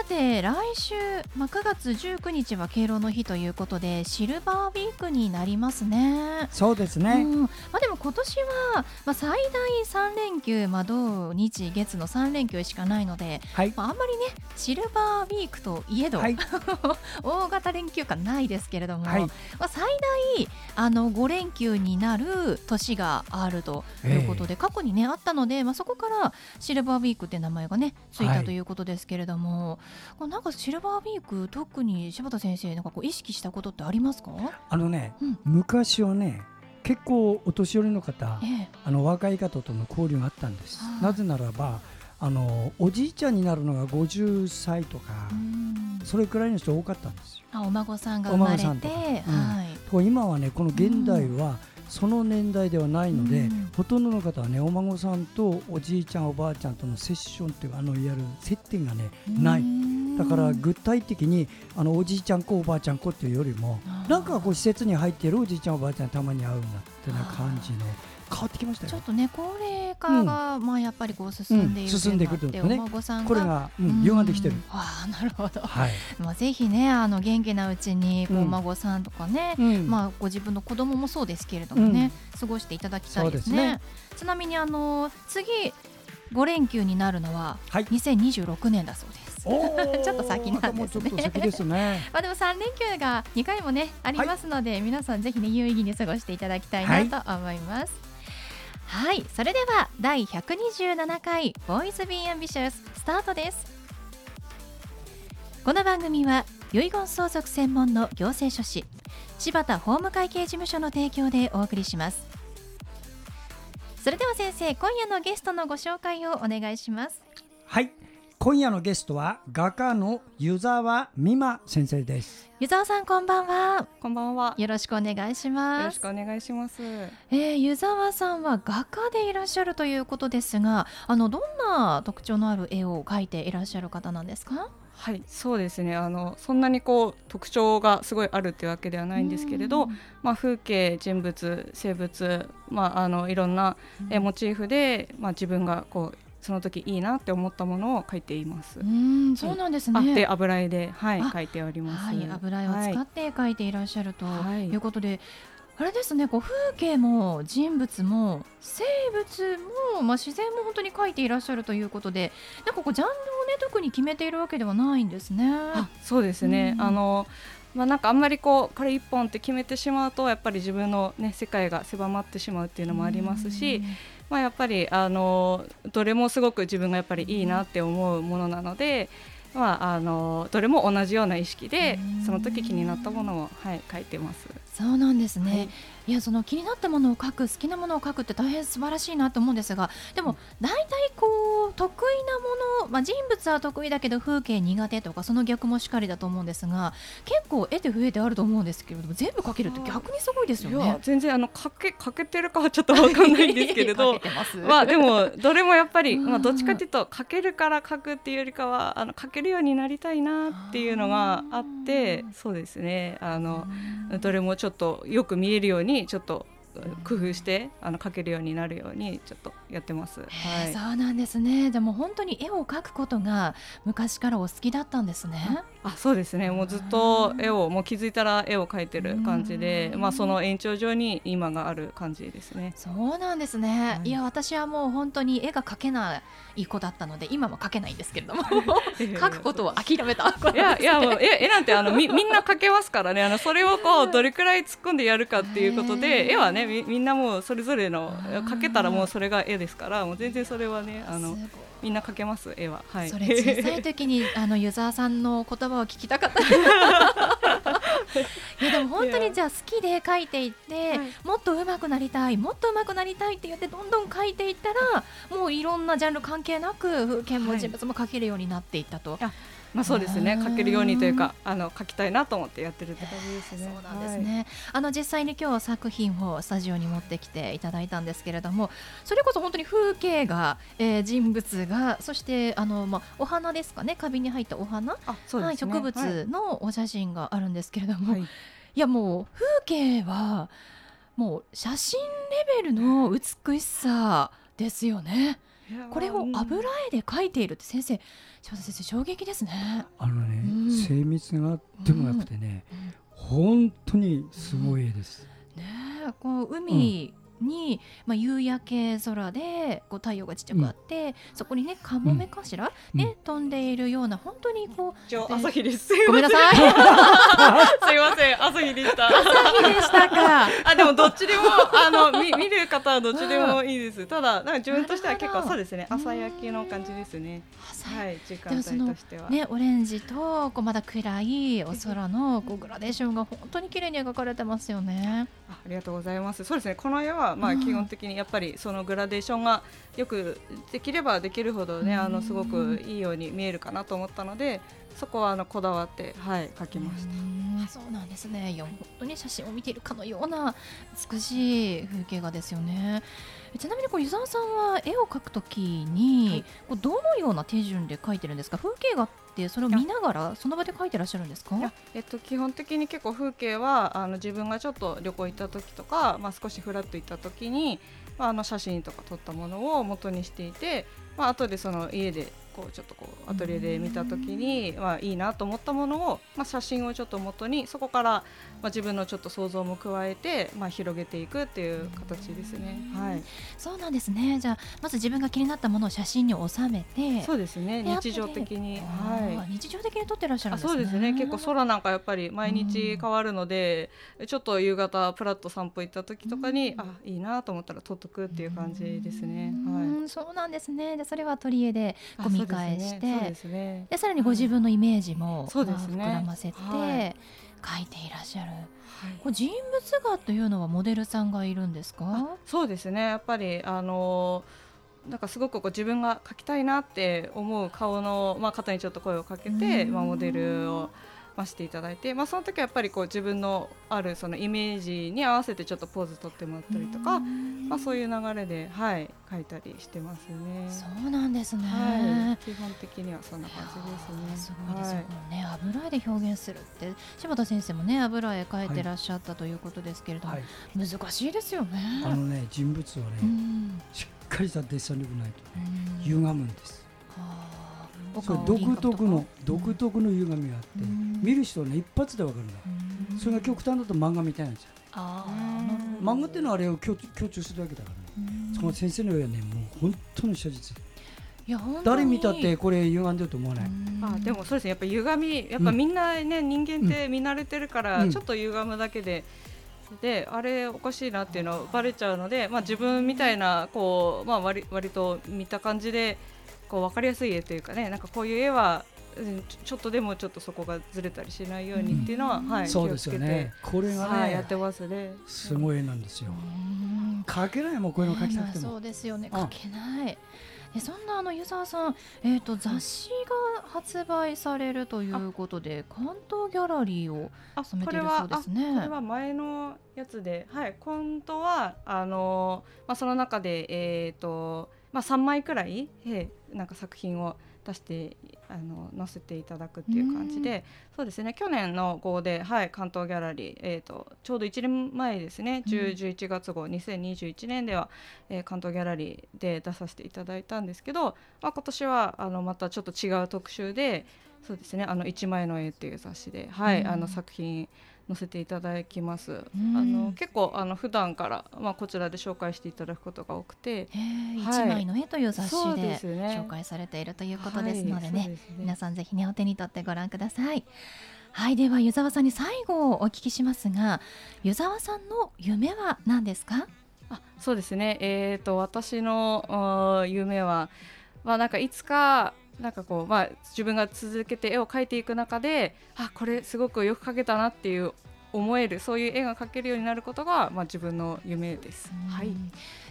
さて来週、まあ、9月19日は敬老の日ということでシルバーウィークになりますね。そうですね、うん、まあ、でも今年は、まあ、最大3連休、まあ、土日月の3連休しかないので、はい、まあ、あんまりねシルバーウィークといえど、はい、大型連休感ないですけれども、はい、まあ、最大あの5連休になる年があるということで、えー、過去にねあったので、まあ、そこからシルバーウィークって名前がねついたということですけれども。なんかシルバーウィーク特に柴田先生なんかこう意識したことってありますか？あのね、うん、昔はね結構お年寄りの方、ええ、あの若い方との交流があったんです。なぜならばあのおじいちゃんになるのが50歳とかそれくらいの人多かったんですよ。あお孫さんが生まれて、うん、はい、今はねこの現代は、その年代ではないので、うん、ほとんどの方はねお孫さんとおじいちゃんおばあちゃんとのセッションっていうあのいわゆる接点がね、ない。だから具体的にあのおじいちゃん子おばあちゃん子っていうよりもなんかこう施設に入っているおじいちゃんおばあちゃんたまに会うなってな感じの変わってきましたちょっとね高齢化が、まあやっぱりこう進んでいる、うん、進んでいくとね。お孫さんこれが、うん、歪ん。できてる、ああなるほど、はい、まあぜひねあの元気なうちにお孫さんとかね、まあご自分の子供もそうですけれどもね、過ごしていただきたいですね。ちなみにあの次5連休になるのは2026年だそうです。ちょっと先なんですね。ですね。ま あでも3連休が2回もねありますので、はい、皆さんぜひね有意義に過ごしていただきたいなと思います。はい、はい、それでは第127回ボーイズビーアンビシャススタートです。この番組は遺言相続専門の行政書士柴田法務会計事務所の提供でお送りします。それでは先生今夜のゲストのご紹介をお願いします。はい今夜のゲストは画家の湯沢美馬先生です。湯沢さんこんばんは。こんばんは。よろしくお願いします。よろしくお願いします。えー、湯沢さんは画家でいらっしゃるということですがあのどんな特徴のある絵を描いていらっしゃる方なんですか？はいそうですね。あのそんなにこう特徴がすごいあるっていうわけではないんですけれど、まあ、風景人物生物、まあ、あのいろんなモチーフで、まあ、自分がこうその時いいなって思ったものを書いています。うん、そうなんですね。で油絵ではい書いております。はい、油絵を使って書いていらっしゃるということで。はいあれですねこう風景も人物も生物も、まあ、自然も本当に描いていらっしゃるということでなんかこうジャンルをね特に決めているわけではないんですね。あそうですね、うん、あのまあ、なんかあんまりこうこれ一本って決めてしまうとやっぱり自分の、ね、世界が狭まってしまうっていうのもありますし、まあ、やっぱりあのどれもすごく自分がやっぱりいいなって思うものなので、まあ、あのどれも同じような意識でその時気になったものを、はい、書いてます。そうなんですね、はいいやその気になったものを書く好きなものを書くって大変素晴らしいなと思うんですがでも大体こう得意なもの、まあ、人物は得意だけど風景苦手とかその逆もしかりだと思うんですが結構得て増えてあると思うんですけれども全部書けるって逆にすごいですよね。全然あの書け書けてるかはちょっとわかんないんですけれど。まあでもどれもやっぱり、まあ、どっちかというと書けるから書くっていうよりかはあの書けるようになりたいなっていうのがあってそうですね。あのどれもちょっとよく見えるようにちょっと工夫してあの描けるようになるようにちょっとやってます。はい、そうなんですね。でも本当に絵を描くことが昔からお好きだったんですね。あ、そうですね。もうずっと絵をもう気づいたら絵を描いてる感じで、まあその延長上に今がある感じですね。そうなんですね。はい、いや私はもう本当に絵が描けない子だったので今も描けないんですけれども 描くことを諦めた。いやいやもう絵絵なんてあのみみんな描けますからね。あのそれをこうどれくらい突っ込んでやるかっていうことで絵はねみんなもうそれぞれの描けたらもうそれが絵ですからもう全然それはねあのみんな描けます絵は、はい、それ小さい時に あのユーザーさんの言葉を聞きたかった。いやでも本当にじゃあ好きで描いていって、はい、もっと上手くなりたいもっと上手くなりたいって言ってどんどん描いていったらもういろんなジャンル関係なく風景も人物も描けるようになっていったと。はいまあそうですね書けるようにというかあの書きたいなと思ってやってるって感じですね。そうなんですね。はい、あの実際に今日作品をスタジオに持ってきていただいたんですけれども、それこそ本当に風景が、えー、人物がそしてあのまあお花ですかね花瓶に入ったお花、あそうですね、はい、植物のお写真があるんですけれども、はい、いやもう風景はもう写真レベルの美しさですよね。これを油絵で描いているって先生柴田先生衝撃ですね。あのね、うん、精密がでもなくてね、うん、本当にすごい絵です、ねこう海に、まあ、夕焼け空でこう太陽がちっちゃくあって、うん、そこにねカモメかしら、うん、ね、飛んでいるような本当にこう朝日です。ごめんなさい。すいません朝日でした。朝日でしたか。あでもどっちでもあの見見る方はどっちでもいいです。ただなんか自分としては結構そうですね朝焼けの感じですね。はい時間帯としては。ねオレンジとこうまだ暗いお空のこうグラデーションが本当に綺麗に描かれてますよね。ありがとうございます。そうですねこの絵はまあ基本的にやっぱりそのグラデーションがよくできればできるほどねあのすごくいいように見えるかなと思ったのでそこはあのこだわってはい描きました。そうなんですね。いや本当に写真を見ているかのような美しい風景画ですよね。ちなみにこう湯沢さんは絵を描くときに、はい、こうどのような手順で描いてるんですか？風景画ってそれを見ながらその場で描いてらっしゃるんですか？えっと基本的に結構風景はあの自分がちょっと旅行行った時とか、まあ少しフラッと行った時に、まああの写真とか撮ったものを元にしていて、まあ後でその家でこうちょっとこうアトリエで見た時に、まあ、いいなと思ったものを、まあ、写真をちょっと元にそこから、まあ、自分のちょっと想像も加えて、まあ、広げていくっていう形ですね。はい、そうなんですね。じゃあまず自分が気になったものを写真に収めてそうですね。日常的に、はい、日常的に撮ってらっしゃるんですね。そうですね。結構空なんかやっぱり毎日変わるので、ちょっと夕方プラッと散歩行った時とかに、あいいなと思ったら撮っとくっていう感じですね。はい、そうなんですね。でそれはアトリエでこう見返して。ですね。でさらにご自分のイメージも、そうですね、膨らませて、はい。書いていらっしゃる、はい、これ人物画というのはモデルさんがいるんですか？そうですね。やっぱりあのなんかすごくこう自分が描きたいなって思う顔の、まあ、方にちょっと声をかけて、まあ、モデルをましていただいて、まあ、その時はやっぱりこう自分のあるそのイメージに合わせてちょっとポーズ取ってもらったりとか、まあ、そういう流れで、はい、書いたりしてますね。そうなんですね、はい、基本的にはそんな感じですね。すごいですよ。ね、はい、油絵で表現するって柴田先生もね油絵描いてらっしゃったということですけれども、はい、難しいですよね。あのね人物をね、しっかりしたデッサン力ないとね歪むんです。はあそれ独特の独特の歪みがあって、見る人はね一発でわかるん。だ、それが極端だと漫画みたいなんですよあ漫画っていうのはあれを強強調するだけだからね、その先生のようにねもう本当の写実。いや誰見たってこれ歪んでると思わない。あでもそうですね。やっぱ歪みやっぱみんなね、人間って見慣れてるから、ちょっと歪むだけでであれおかしいなっていうのバレちゃうので、まあ、自分みたいなこう、まあ、割割と見た感じでこう分かりやすい絵というかねなんかこういう絵はちょっとでもちょっとそこがずれたりしないようにっていうのは、うん、はい、そうですよね。これがね、はい、やってますね。すごい絵なんですよ。描けないもんこういうの描きたくても。そうですよね。描けない。えそんなあの湯沢さん、えーと、雑誌が発売されるということで関東ギャラリーを染めているそうですね。これは前のやつで、はい、今度はあのまあその中でえっ、ー、とまあ3枚くらい、えー、なんか作品を出してあの載せていただくっていう感じでそうですね。去年の号で、はい、関東ギャラリー、えーと、ちょうど1年前ですね。10、11月号2021年では、えー、関東ギャラリーで出させていただいたんですけど、まあ、今年はあのまたちょっと違う特集でそうですね「あの1枚の絵」っていう雑誌で、はい、あの作品載せていただきます。あの結構あの普段からまあこちらで紹介していただくことが多くて、一、はい、枚の絵という雑誌で紹介されているということですのでね、はいでね皆さんぜひねお手に取ってご覧ください。はいでは湯沢さんに最後お聞きしますが、湯沢さんの夢は何ですか？あそうですね。えっ、ー、と私の夢はまあなんかいつかなんかこう、まあ、自分が続けて絵を描いていく中であこれすごくよく描けたなっていう思えるそういう絵が描けるようになることが、まあ、自分の夢です。はい、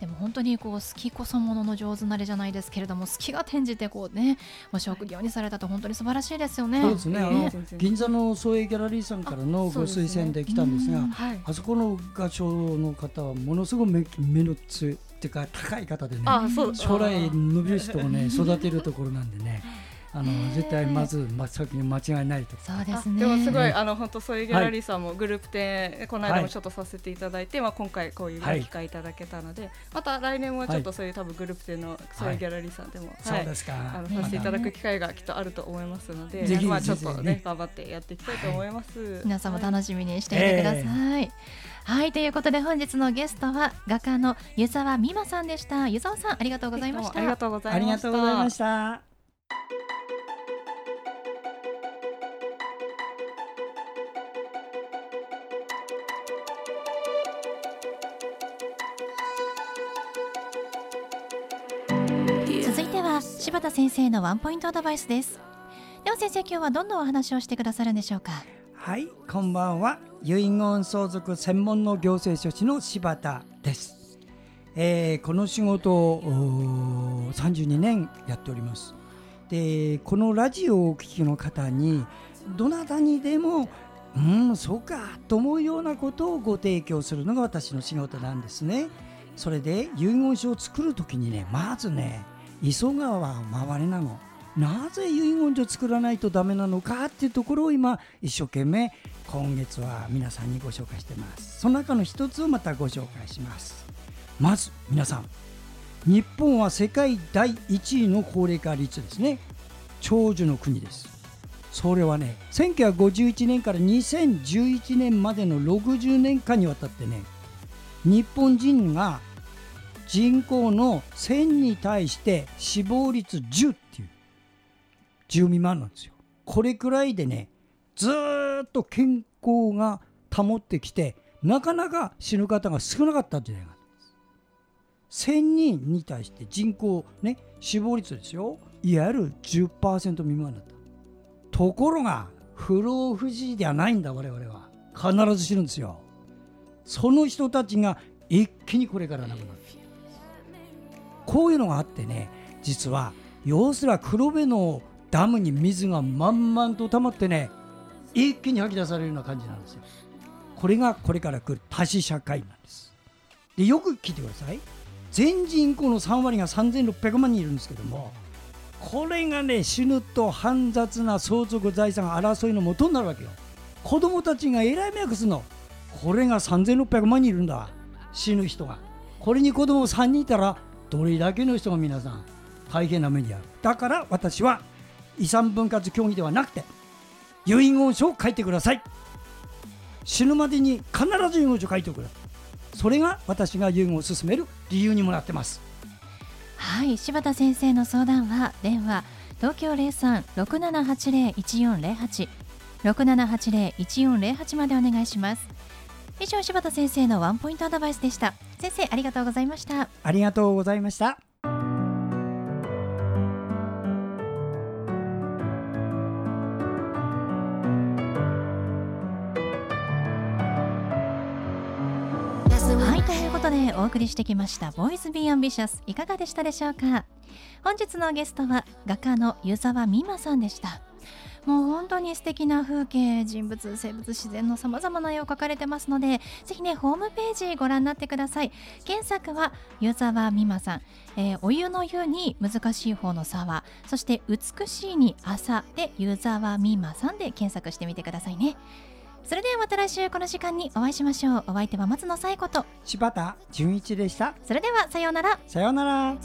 でも本当にこう好きこそものの上手なれじゃないですけれども好きが転じてこうねもう職業にされたと本当に素晴らしいですよね。そうですね、あの銀座の創営ギャラリーさんからのご推薦で来たんですが、あ、ねはい、そこの画商の方はものすごく目目の強いっていうか高い方でね将来伸びる人をね育てるところなんでね。あの絶対まず真っ先に間違いないとそうですね。でもすごいあの本当そういうギャラリーさんもグループ展、この間もちょっとさせていただいて、まあ今回こういう機会いただけたので、また来年もちょっとそういう多分グループ展のそういうギャラリーさんでも、そうですか。あのさせていただく機会がきっとあると思いますので、まあちょっとね頑張ってやっていきたいと思います。皆さんも楽しみにしていてください。はい。ということで本日のゲストは画家の湯沢美馬さんでした。湯沢さんありがとうございました。ありがとうございました柴田先生のワンポイントアドバイスです。では先生今日はどんなお話をしてくださるんでしょうか？はいこんばんは。遺言相続専門の行政書士の柴田です、えー、この仕事を32年やっております。でこのラジオをお聞きの方にどなたにでもうんそうかと思うようなことをご提供するのが私の仕事なんですね。それで遺言書を作る時にねまずね急がは回れなの。なぜ遺言書作らないとダメなのかっていうところを今一生懸命今月は皆さんにご紹介してます。その中の一つをまたご紹介します。まず皆さん。日本は世界第1位の高齢化率ですね。長寿の国です。それはね1951年から2011年までの60年間にわたってね日本人が人口の1000に対して死亡率10っていう。10未満なんですよ。これくらいでねずっと健康が保ってきてなかなか死ぬ方が少なかった時代があるんです。1000人に対して人口ね死亡率ですよ。いわゆる10%未満だった。ところが不老不死ではないんだ我々は。必ず死ぬんですよ。その人たちが一気にこれから亡くなる。こういうのがあってね実は要するは黒部のダムに水が満々と溜まってね一気に吐き出されるような感じなんですよ。これがこれから来る多子社会なんです。でよく聞いてください。全人口の3割が3600万人いるんですけどもこれがね死ぬと煩雑な相続財産争いの元になるわけよ。子供たちがえらい迷惑するの。これが3600万人いるんだ。死ぬ人が。これに子供3人いたらどれだけの人が皆さん大変な目に遭う。だから私は遺産分割協議ではなくて遺言書を書いてください。死ぬまでに必ず遺言書を書いてください。それが私が遺言を進める理由にもなってます。はい柴田先生の相談は電話東京零三六七八零一四零八。六七八零一四零八までお願いします。以上柴田先生のワンポイントアドバイスでした。先生ありがとうございました。ありがとうございました。ことでお送りしてきました「ボーイズ・ビー・アンビシャス」いかがでしたでしょうか？本日のゲストは画家の湯沢美馬さんでしたもう本当に素敵な風景人物生物自然のさまざまな絵を描かれてますのでぜひねホームページご覧になってください。検索は湯沢美馬さん、えー、お湯の湯に難しい方の沢。そして美しいに朝で湯沢美馬さんで検索してみてくださいね。それではまた来週この時間にお会いしましょう。お相手は松野紗友子と。柴田純一でした。それではさようなら。さようなら